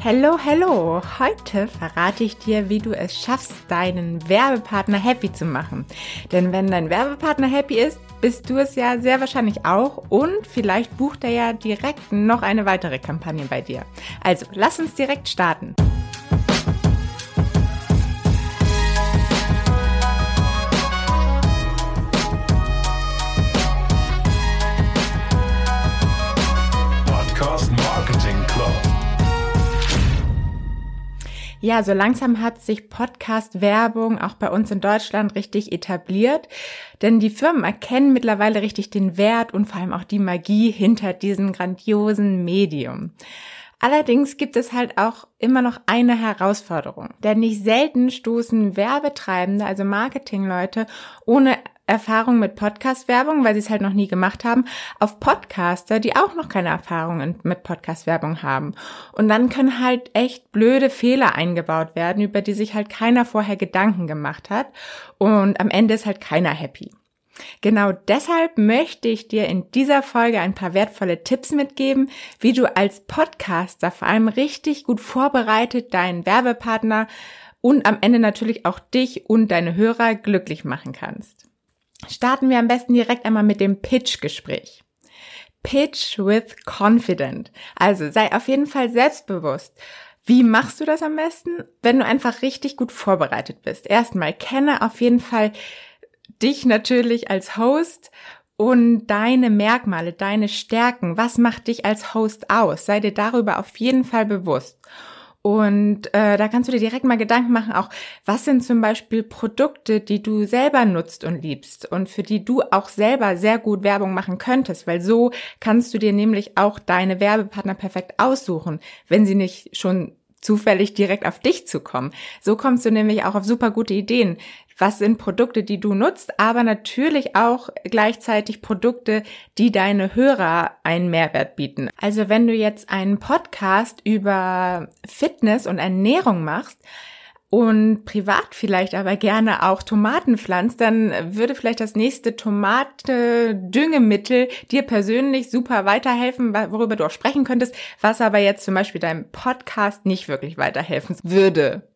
Hello, hello! Heute verrate ich dir, wie du es schaffst, deinen Werbepartner happy zu machen. Denn wenn dein Werbepartner happy ist, bist du es ja sehr wahrscheinlich auch und vielleicht bucht er ja direkt noch eine weitere Kampagne bei dir. Also, lass uns direkt starten. Ja, so langsam hat sich Podcast-Werbung auch bei uns in Deutschland richtig etabliert, denn die Firmen erkennen mittlerweile richtig den Wert und vor allem auch die Magie hinter diesem grandiosen Medium. Allerdings gibt es halt auch immer noch eine Herausforderung, denn nicht selten stoßen Werbetreibende, also Marketingleute, ohne Erfahrung mit Podcast-Werbung, weil sie es halt noch nie gemacht haben, auf Podcaster, die auch noch keine Erfahrung mit Podcast-Werbung haben. Und dann können halt echt blöde Fehler eingebaut werden, über die sich halt keiner vorher Gedanken gemacht hat. Und am Ende ist halt keiner happy. Genau deshalb möchte ich dir in dieser Folge ein paar wertvolle Tipps mitgeben, wie du als Podcaster vor allem richtig gut vorbereitet deinen Werbepartner und am Ende natürlich auch dich und deine Hörer glücklich machen kannst starten wir am besten direkt einmal mit dem Pitch-Gespräch. Pitch with confident. Also sei auf jeden Fall selbstbewusst. Wie machst du das am besten? Wenn du einfach richtig gut vorbereitet bist. Erstmal kenne auf jeden Fall dich natürlich als Host und deine Merkmale, deine Stärken. Was macht dich als Host aus? Sei dir darüber auf jeden Fall bewusst. Und äh, da kannst du dir direkt mal Gedanken machen, auch was sind zum Beispiel Produkte, die du selber nutzt und liebst und für die du auch selber sehr gut Werbung machen könntest, weil so kannst du dir nämlich auch deine Werbepartner perfekt aussuchen, wenn sie nicht schon zufällig direkt auf dich zu kommen. So kommst du nämlich auch auf super gute Ideen was sind Produkte, die du nutzt, aber natürlich auch gleichzeitig Produkte, die deine Hörer einen Mehrwert bieten. Also wenn du jetzt einen Podcast über Fitness und Ernährung machst, und privat vielleicht aber gerne auch Tomaten pflanzt, dann würde vielleicht das nächste Tomate-Düngemittel dir persönlich super weiterhelfen, worüber du auch sprechen könntest, was aber jetzt zum Beispiel deinem Podcast nicht wirklich weiterhelfen würde.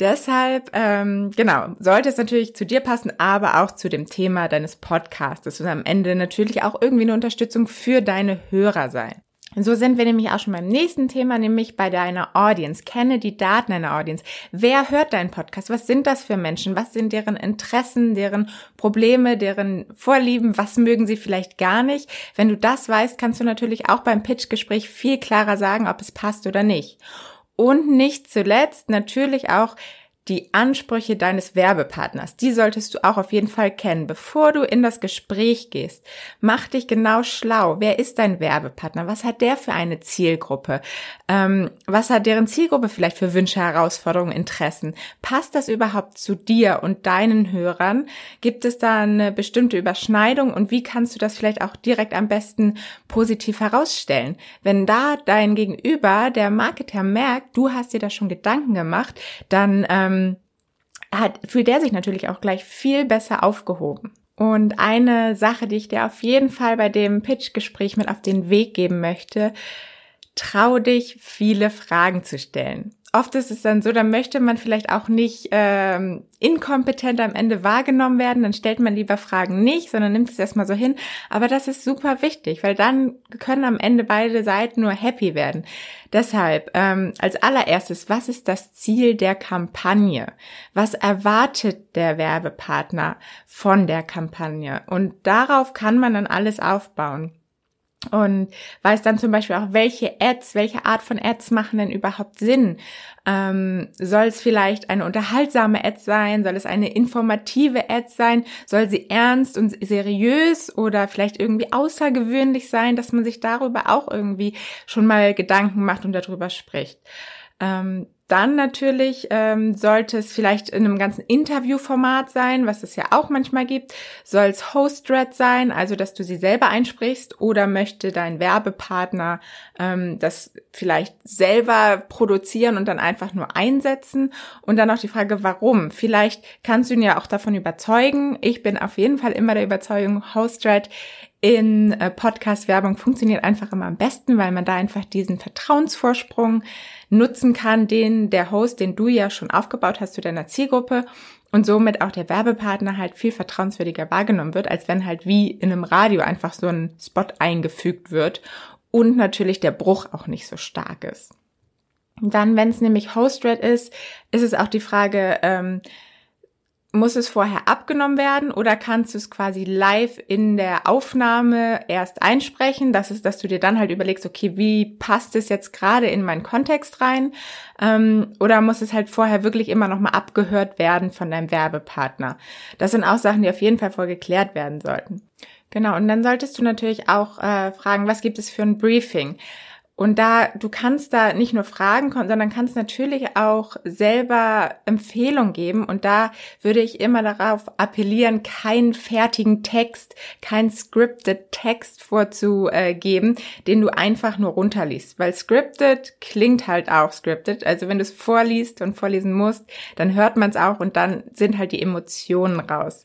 Deshalb, ähm, genau, sollte es natürlich zu dir passen, aber auch zu dem Thema deines Podcasts und am Ende natürlich auch irgendwie eine Unterstützung für deine Hörer sein. So sind wir nämlich auch schon beim nächsten Thema, nämlich bei deiner Audience. Kenne die Daten deiner Audience. Wer hört deinen Podcast? Was sind das für Menschen? Was sind deren Interessen, deren Probleme, deren Vorlieben? Was mögen sie vielleicht gar nicht? Wenn du das weißt, kannst du natürlich auch beim Pitchgespräch viel klarer sagen, ob es passt oder nicht. Und nicht zuletzt natürlich auch die Ansprüche deines Werbepartners. Die solltest du auch auf jeden Fall kennen, bevor du in das Gespräch gehst. Mach dich genau schlau. Wer ist dein Werbepartner? Was hat der für eine Zielgruppe? Ähm, was hat deren Zielgruppe vielleicht für Wünsche, Herausforderungen, Interessen? Passt das überhaupt zu dir und deinen Hörern? Gibt es da eine bestimmte Überschneidung und wie kannst du das vielleicht auch direkt am besten positiv herausstellen? Wenn da dein Gegenüber, der Marketer merkt, du hast dir da schon Gedanken gemacht, dann ähm, ähm, hat, fühlt der sich natürlich auch gleich viel besser aufgehoben. Und eine Sache, die ich dir auf jeden Fall bei dem Pitch-Gespräch mit auf den Weg geben möchte, trau dich, viele Fragen zu stellen oft ist es dann so, da möchte man vielleicht auch nicht ähm, inkompetent am Ende wahrgenommen werden, dann stellt man lieber Fragen nicht, sondern nimmt es erstmal so hin. Aber das ist super wichtig, weil dann können am Ende beide Seiten nur happy werden. Deshalb ähm, als allererstes, was ist das Ziel der Kampagne? Was erwartet der Werbepartner von der Kampagne? Und darauf kann man dann alles aufbauen und weiß dann zum Beispiel auch, welche Ads, welche Art von Ads machen denn überhaupt Sinn? Ähm, soll es vielleicht eine unterhaltsame Ad sein? Soll es eine informative Ad sein? Soll sie ernst und seriös oder vielleicht irgendwie außergewöhnlich sein, dass man sich darüber auch irgendwie schon mal Gedanken macht und darüber spricht? Ähm, dann natürlich ähm, sollte es vielleicht in einem ganzen Interviewformat sein, was es ja auch manchmal gibt. Soll es Host-Thread sein, also dass du sie selber einsprichst, oder möchte dein Werbepartner ähm, das vielleicht selber produzieren und dann einfach nur einsetzen? Und dann auch die Frage, warum? Vielleicht kannst du ihn ja auch davon überzeugen. Ich bin auf jeden Fall immer der Überzeugung, Host-Thread in äh, Podcast-Werbung funktioniert einfach immer am besten, weil man da einfach diesen Vertrauensvorsprung nutzen kann, den der Host, den du ja schon aufgebaut hast zu deiner Zielgruppe und somit auch der Werbepartner halt viel vertrauenswürdiger wahrgenommen wird, als wenn halt wie in einem Radio einfach so ein Spot eingefügt wird und natürlich der Bruch auch nicht so stark ist. dann, wenn es nämlich Host-Red ist, ist es auch die Frage, ähm, muss es vorher abgenommen werden oder kannst du es quasi live in der Aufnahme erst einsprechen? Das ist, dass du dir dann halt überlegst, okay, wie passt es jetzt gerade in meinen Kontext rein? Ähm, oder muss es halt vorher wirklich immer nochmal abgehört werden von deinem Werbepartner? Das sind auch Sachen, die auf jeden Fall vorher geklärt werden sollten. Genau, und dann solltest du natürlich auch äh, fragen, was gibt es für ein Briefing? Und da, du kannst da nicht nur Fragen kommen, sondern kannst natürlich auch selber Empfehlungen geben. Und da würde ich immer darauf appellieren, keinen fertigen Text, keinen scripted Text vorzugeben, den du einfach nur runterliest. Weil scripted klingt halt auch scripted. Also wenn du es vorliest und vorlesen musst, dann hört man es auch und dann sind halt die Emotionen raus.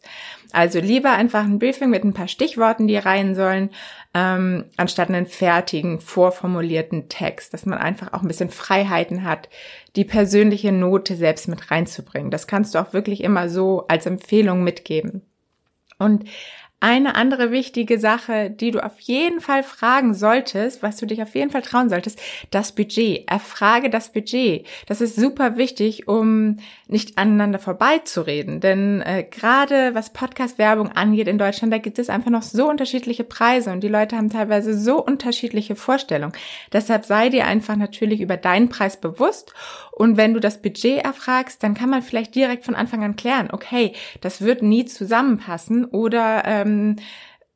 Also lieber einfach ein Briefing mit ein paar Stichworten, die rein sollen, ähm, anstatt einen fertigen, vorformulierten Text, dass man einfach auch ein bisschen Freiheiten hat, die persönliche Note selbst mit reinzubringen. Das kannst du auch wirklich immer so als Empfehlung mitgeben. Und eine andere wichtige Sache, die du auf jeden Fall fragen solltest, was du dich auf jeden Fall trauen solltest, das Budget. Erfrage das Budget. Das ist super wichtig, um nicht aneinander vorbeizureden. Denn äh, gerade was Podcast-Werbung angeht in Deutschland, da gibt es einfach noch so unterschiedliche Preise und die Leute haben teilweise so unterschiedliche Vorstellungen. Deshalb sei dir einfach natürlich über deinen Preis bewusst und wenn du das Budget erfragst, dann kann man vielleicht direkt von Anfang an klären, okay, das wird nie zusammenpassen oder ähm,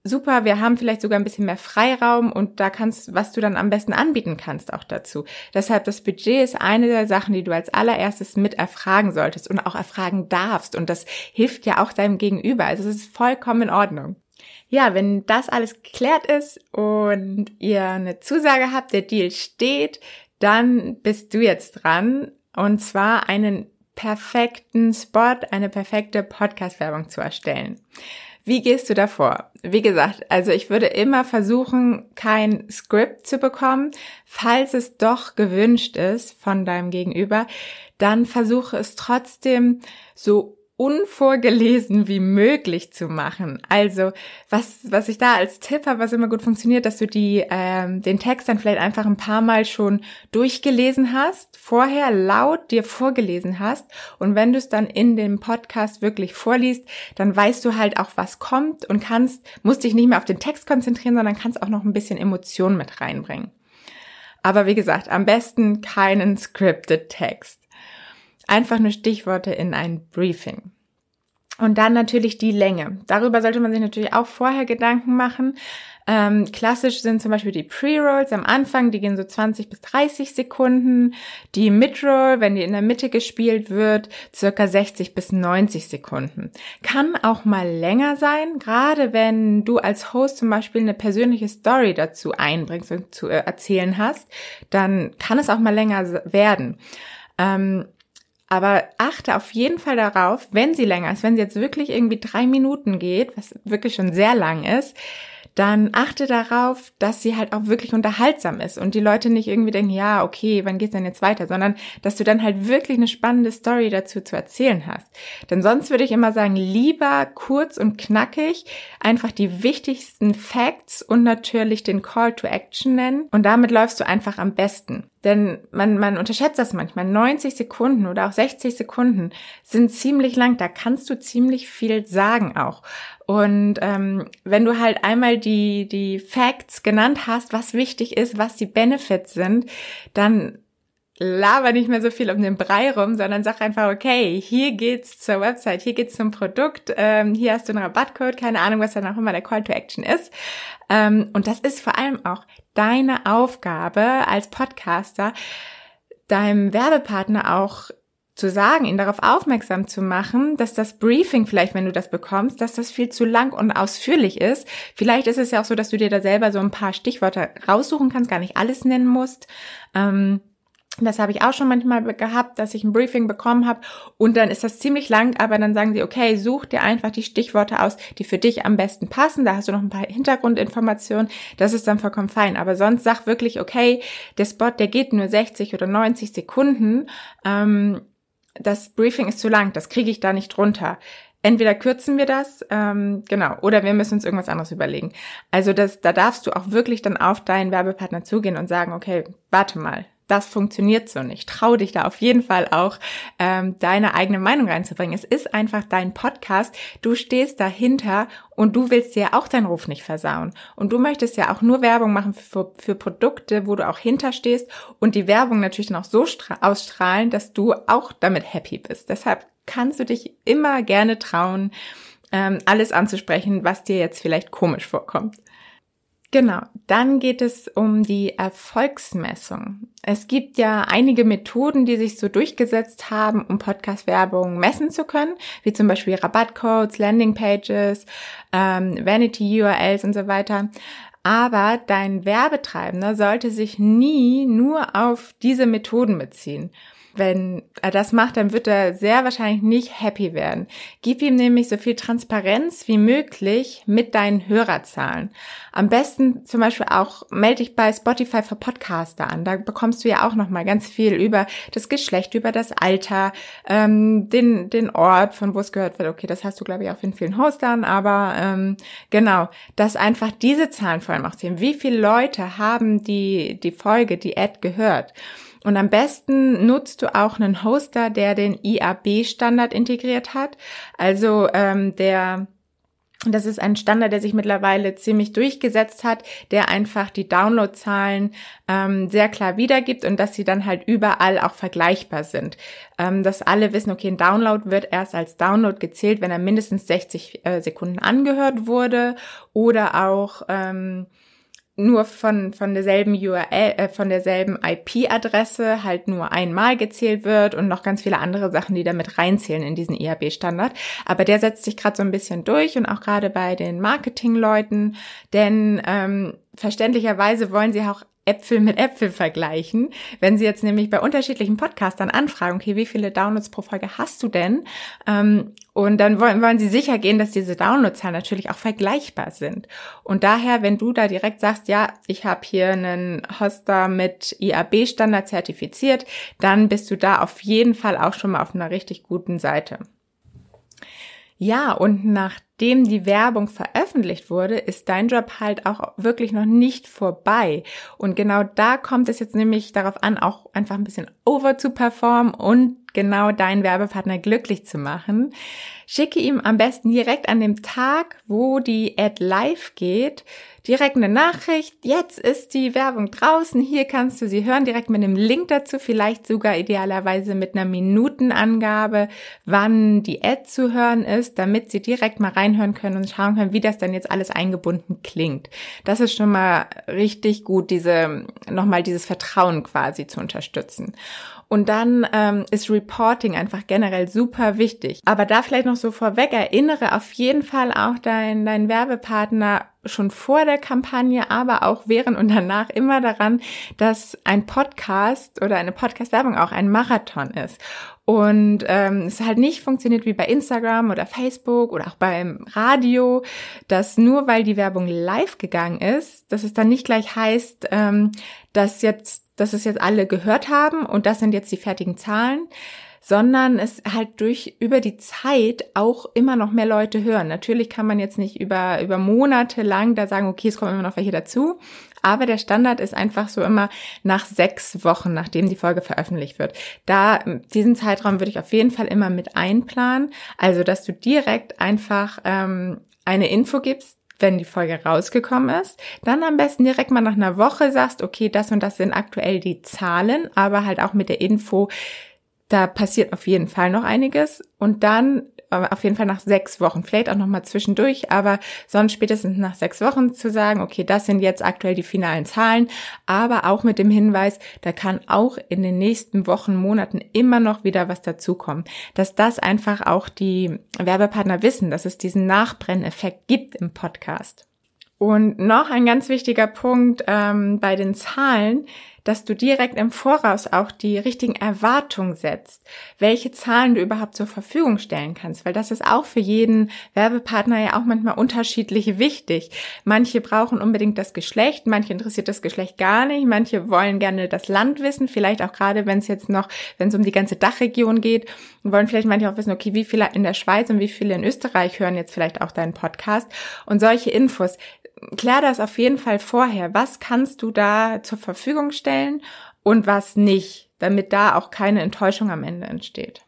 super, wir haben vielleicht sogar ein bisschen mehr Freiraum und da kannst, was du dann am besten anbieten kannst auch dazu. Deshalb das Budget ist eine der Sachen, die du als allererstes mit erfragen solltest und auch erfragen darfst und das hilft ja auch deinem Gegenüber. Also es ist vollkommen in Ordnung. Ja, wenn das alles geklärt ist und ihr eine Zusage habt, der Deal steht, dann bist du jetzt dran und zwar einen perfekten Spot, eine perfekte Podcast-Werbung zu erstellen. Wie gehst du davor? Wie gesagt, also ich würde immer versuchen, kein Skript zu bekommen. Falls es doch gewünscht ist von deinem Gegenüber, dann versuche es trotzdem so unvorgelesen wie möglich zu machen. Also was, was ich da als Tipp habe, was immer gut funktioniert, dass du die, ähm, den Text dann vielleicht einfach ein paar Mal schon durchgelesen hast, vorher laut dir vorgelesen hast und wenn du es dann in dem Podcast wirklich vorliest, dann weißt du halt auch, was kommt und kannst, musst dich nicht mehr auf den Text konzentrieren, sondern kannst auch noch ein bisschen Emotion mit reinbringen. Aber wie gesagt, am besten keinen scripted Text einfach nur Stichworte in ein Briefing. Und dann natürlich die Länge. Darüber sollte man sich natürlich auch vorher Gedanken machen. Ähm, klassisch sind zum Beispiel die Pre-Rolls am Anfang, die gehen so 20 bis 30 Sekunden. Die Mid-Roll, wenn die in der Mitte gespielt wird, circa 60 bis 90 Sekunden. Kann auch mal länger sein, gerade wenn du als Host zum Beispiel eine persönliche Story dazu einbringst und zu äh, erzählen hast, dann kann es auch mal länger werden. Ähm, aber achte auf jeden Fall darauf, wenn sie länger ist, wenn sie jetzt wirklich irgendwie drei Minuten geht, was wirklich schon sehr lang ist, dann achte darauf, dass sie halt auch wirklich unterhaltsam ist und die Leute nicht irgendwie denken, ja, okay, wann geht's denn jetzt weiter, sondern dass du dann halt wirklich eine spannende Story dazu zu erzählen hast. Denn sonst würde ich immer sagen, lieber kurz und knackig, einfach die wichtigsten Facts und natürlich den Call to Action nennen und damit läufst du einfach am besten. Denn man, man unterschätzt das manchmal. 90 Sekunden oder auch 60 Sekunden sind ziemlich lang. Da kannst du ziemlich viel sagen auch. Und ähm, wenn du halt einmal die, die Facts genannt hast, was wichtig ist, was die Benefits sind, dann laber nicht mehr so viel um den Brei rum, sondern sag einfach, okay, hier geht's zur Website, hier geht's zum Produkt, ähm, hier hast du einen Rabattcode, keine Ahnung, was dann auch immer der Call to Action ist. Ähm, und das ist vor allem auch deine Aufgabe als Podcaster, deinem Werbepartner auch zu sagen, ihn darauf aufmerksam zu machen, dass das Briefing vielleicht, wenn du das bekommst, dass das viel zu lang und ausführlich ist. Vielleicht ist es ja auch so, dass du dir da selber so ein paar Stichworte raussuchen kannst, gar nicht alles nennen musst. Ähm, Das habe ich auch schon manchmal gehabt, dass ich ein Briefing bekommen habe und dann ist das ziemlich lang, aber dann sagen sie, okay, such dir einfach die Stichworte aus, die für dich am besten passen. Da hast du noch ein paar Hintergrundinformationen. Das ist dann vollkommen fein. Aber sonst sag wirklich, okay, der Spot, der geht nur 60 oder 90 Sekunden. Ähm, das Briefing ist zu lang, das kriege ich da nicht runter. Entweder kürzen wir das, ähm, genau, oder wir müssen uns irgendwas anderes überlegen. Also das, da darfst du auch wirklich dann auf deinen Werbepartner zugehen und sagen, okay, warte mal, das funktioniert so nicht. Trau dich da auf jeden Fall auch, ähm, deine eigene Meinung reinzubringen. Es ist einfach dein Podcast. Du stehst dahinter und du willst dir auch deinen Ruf nicht versauen. Und du möchtest ja auch nur Werbung machen für, für Produkte, wo du auch hinterstehst und die Werbung natürlich dann auch so ausstrahlen, dass du auch damit happy bist. Deshalb kannst du dich immer gerne trauen, ähm, alles anzusprechen, was dir jetzt vielleicht komisch vorkommt. Genau, dann geht es um die Erfolgsmessung. Es gibt ja einige Methoden, die sich so durchgesetzt haben, um Podcast-Werbung messen zu können, wie zum Beispiel Rabattcodes, Landingpages, ähm, Vanity-URLs und so weiter. Aber dein Werbetreibender sollte sich nie nur auf diese Methoden beziehen wenn er das macht, dann wird er sehr wahrscheinlich nicht happy werden. Gib ihm nämlich so viel Transparenz wie möglich mit deinen Hörerzahlen. Am besten zum Beispiel auch melde dich bei Spotify für Podcaster an. Da bekommst du ja auch noch mal ganz viel über das Geschlecht, über das Alter, ähm, den den Ort, von wo es gehört wird. Okay, das hast du glaube ich auch in vielen Hostern, aber ähm, genau, dass einfach diese Zahlen vor allem auch sehen. Wie viele Leute haben die die Folge, die Ad gehört? Und am besten nutzt du auch einen Hoster, der den IAB-Standard integriert hat. Also ähm, der das ist ein Standard, der sich mittlerweile ziemlich durchgesetzt hat, der einfach die Downloadzahlen ähm, sehr klar wiedergibt und dass sie dann halt überall auch vergleichbar sind. Ähm, dass alle wissen, okay, ein Download wird erst als Download gezählt, wenn er mindestens 60 äh, Sekunden angehört wurde oder auch ähm, nur von, von derselben URL, äh, von derselben IP-Adresse halt nur einmal gezählt wird und noch ganz viele andere Sachen, die damit reinzählen in diesen IAB-Standard. Aber der setzt sich gerade so ein bisschen durch und auch gerade bei den Marketingleuten, denn ähm, verständlicherweise wollen sie auch Äpfel mit Äpfel vergleichen. Wenn Sie jetzt nämlich bei unterschiedlichen Podcastern anfragen, okay, wie viele Downloads pro Folge hast du denn? Ähm, und dann wollen, wollen Sie sicher gehen, dass diese Downloadzahlen natürlich auch vergleichbar sind. Und daher, wenn du da direkt sagst, ja, ich habe hier einen Hoster mit IAB-Standard zertifiziert, dann bist du da auf jeden Fall auch schon mal auf einer richtig guten Seite. Ja, und nachdem die Werbung veröffentlicht wurde, ist dein Job halt auch wirklich noch nicht vorbei. Und genau da kommt es jetzt nämlich darauf an, auch einfach ein bisschen over zu performen und genau deinen Werbepartner glücklich zu machen. Schicke ihm am besten direkt an dem Tag, wo die Ad live geht, direkt eine Nachricht. Jetzt ist die Werbung draußen. Hier kannst du sie hören, direkt mit einem Link dazu, vielleicht sogar idealerweise mit einer Minutenangabe, wann die Ad zu hören ist, damit sie direkt mal reinhören können und schauen können, wie das dann jetzt alles eingebunden klingt. Das ist schon mal richtig gut, diese, nochmal dieses Vertrauen quasi zu unterstützen. Und dann ähm, ist Reporting einfach generell super wichtig. Aber da vielleicht noch so vorweg, erinnere auf jeden Fall auch deinen dein Werbepartner schon vor der Kampagne, aber auch während und danach immer daran, dass ein Podcast oder eine Podcast-Werbung auch ein Marathon ist. Und ähm, es halt nicht funktioniert wie bei Instagram oder Facebook oder auch beim Radio, dass nur weil die Werbung live gegangen ist, dass es dann nicht gleich heißt, ähm, dass jetzt dass es jetzt alle gehört haben und das sind jetzt die fertigen Zahlen, sondern es halt durch über die Zeit auch immer noch mehr Leute hören. Natürlich kann man jetzt nicht über über Monate lang da sagen, okay, es kommen immer noch welche dazu, aber der Standard ist einfach so immer nach sechs Wochen, nachdem die Folge veröffentlicht wird. Da diesen Zeitraum würde ich auf jeden Fall immer mit einplanen, also dass du direkt einfach ähm, eine Info gibst, wenn die Folge rausgekommen ist, dann am besten direkt mal nach einer Woche sagst, okay, das und das sind aktuell die Zahlen, aber halt auch mit der Info, da passiert auf jeden Fall noch einiges. Und dann auf jeden Fall nach sechs Wochen, vielleicht auch nochmal zwischendurch, aber sonst spätestens nach sechs Wochen zu sagen, okay, das sind jetzt aktuell die finalen Zahlen, aber auch mit dem Hinweis, da kann auch in den nächsten Wochen, Monaten immer noch wieder was dazukommen. Dass das einfach auch die Werbepartner wissen, dass es diesen Nachbrenneffekt gibt im Podcast. Und noch ein ganz wichtiger Punkt ähm, bei den Zahlen, dass du direkt im Voraus auch die richtigen Erwartungen setzt, welche Zahlen du überhaupt zur Verfügung stellen kannst, weil das ist auch für jeden Werbepartner ja auch manchmal unterschiedlich wichtig. Manche brauchen unbedingt das Geschlecht, manche interessiert das Geschlecht gar nicht, manche wollen gerne das Land wissen, vielleicht auch gerade, wenn es jetzt noch, wenn es um die ganze Dachregion geht, wollen vielleicht manche auch wissen, okay, wie viele in der Schweiz und wie viele in Österreich hören jetzt vielleicht auch deinen Podcast und solche Infos klär das auf jeden Fall vorher. Was kannst du da zur Verfügung stellen und was nicht, damit da auch keine Enttäuschung am Ende entsteht.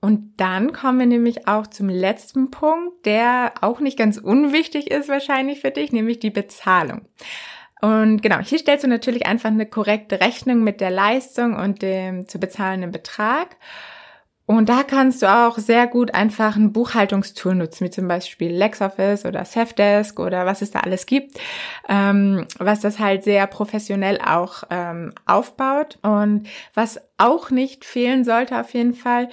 Und dann kommen wir nämlich auch zum letzten Punkt, der auch nicht ganz unwichtig ist wahrscheinlich für dich, nämlich die Bezahlung. Und genau, hier stellst du natürlich einfach eine korrekte Rechnung mit der Leistung und dem zu bezahlenden Betrag. Und da kannst du auch sehr gut einfach ein Buchhaltungstool nutzen, wie zum Beispiel LexOffice oder Safdesk oder was es da alles gibt, ähm, was das halt sehr professionell auch ähm, aufbaut. Und was auch nicht fehlen sollte auf jeden Fall,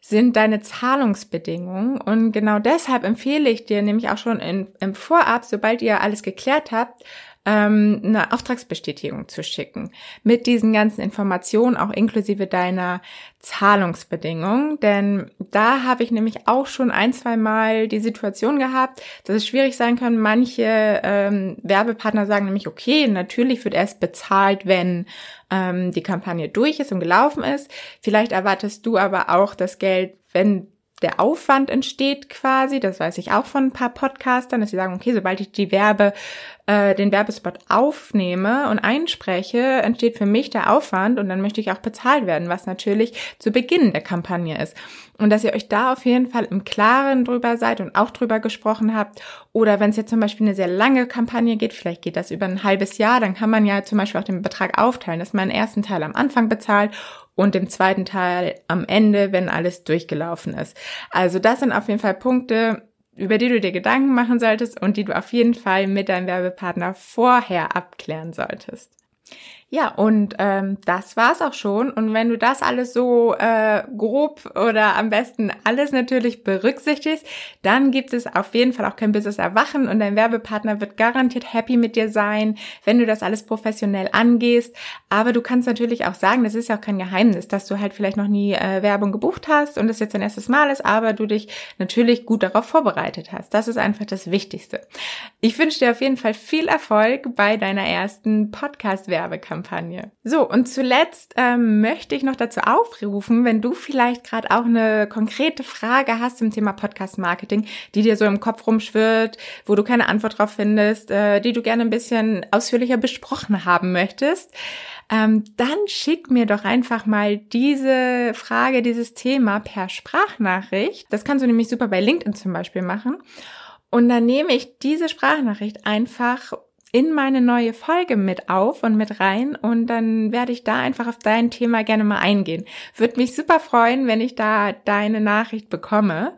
sind deine Zahlungsbedingungen. Und genau deshalb empfehle ich dir nämlich auch schon in, im Vorab, sobald ihr alles geklärt habt, ähm, eine Auftragsbestätigung zu schicken. Mit diesen ganzen Informationen, auch inklusive deiner Zahlungsbedingungen. Denn da habe ich nämlich auch schon ein, zwei Mal die Situation gehabt, dass es schwierig sein kann. Manche ähm, Werbepartner sagen nämlich, okay, natürlich wird erst bezahlt, wenn ähm, die Kampagne durch ist und gelaufen ist. Vielleicht erwartest du aber auch das Geld, wenn der Aufwand entsteht quasi, das weiß ich auch von ein paar Podcastern, dass sie sagen, okay, sobald ich die Werbe, äh, den Werbespot aufnehme und einspreche, entsteht für mich der Aufwand und dann möchte ich auch bezahlt werden, was natürlich zu Beginn der Kampagne ist. Und dass ihr euch da auf jeden Fall im Klaren drüber seid und auch drüber gesprochen habt. Oder wenn es jetzt zum Beispiel eine sehr lange Kampagne geht, vielleicht geht das über ein halbes Jahr, dann kann man ja zum Beispiel auch den Betrag aufteilen, dass man den ersten Teil am Anfang bezahlt und im zweiten Teil am Ende, wenn alles durchgelaufen ist. Also das sind auf jeden Fall Punkte, über die du dir Gedanken machen solltest und die du auf jeden Fall mit deinem Werbepartner vorher abklären solltest. Ja, und ähm, das war's auch schon. Und wenn du das alles so äh, grob oder am besten alles natürlich berücksichtigst, dann gibt es auf jeden Fall auch kein Business Erwachen und dein Werbepartner wird garantiert happy mit dir sein, wenn du das alles professionell angehst. Aber du kannst natürlich auch sagen, das ist ja auch kein Geheimnis, dass du halt vielleicht noch nie äh, Werbung gebucht hast und es jetzt dein erstes Mal ist, aber du dich natürlich gut darauf vorbereitet hast. Das ist einfach das Wichtigste. Ich wünsche dir auf jeden Fall viel Erfolg bei deiner ersten Podcast-Werbekampagne. Kampagne. So, und zuletzt ähm, möchte ich noch dazu aufrufen, wenn du vielleicht gerade auch eine konkrete Frage hast zum Thema Podcast Marketing, die dir so im Kopf rumschwirrt, wo du keine Antwort drauf findest, äh, die du gerne ein bisschen ausführlicher besprochen haben möchtest, ähm, dann schick mir doch einfach mal diese Frage, dieses Thema per Sprachnachricht. Das kannst du nämlich super bei LinkedIn zum Beispiel machen. Und dann nehme ich diese Sprachnachricht einfach in meine neue Folge mit auf und mit rein und dann werde ich da einfach auf dein Thema gerne mal eingehen. Würde mich super freuen, wenn ich da deine Nachricht bekomme.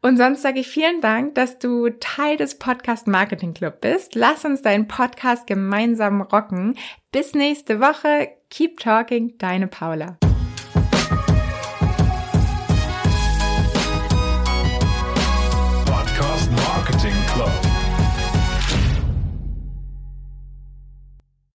Und sonst sage ich vielen Dank, dass du Teil des Podcast Marketing Club bist. Lass uns deinen Podcast gemeinsam rocken. Bis nächste Woche. Keep talking, deine Paula.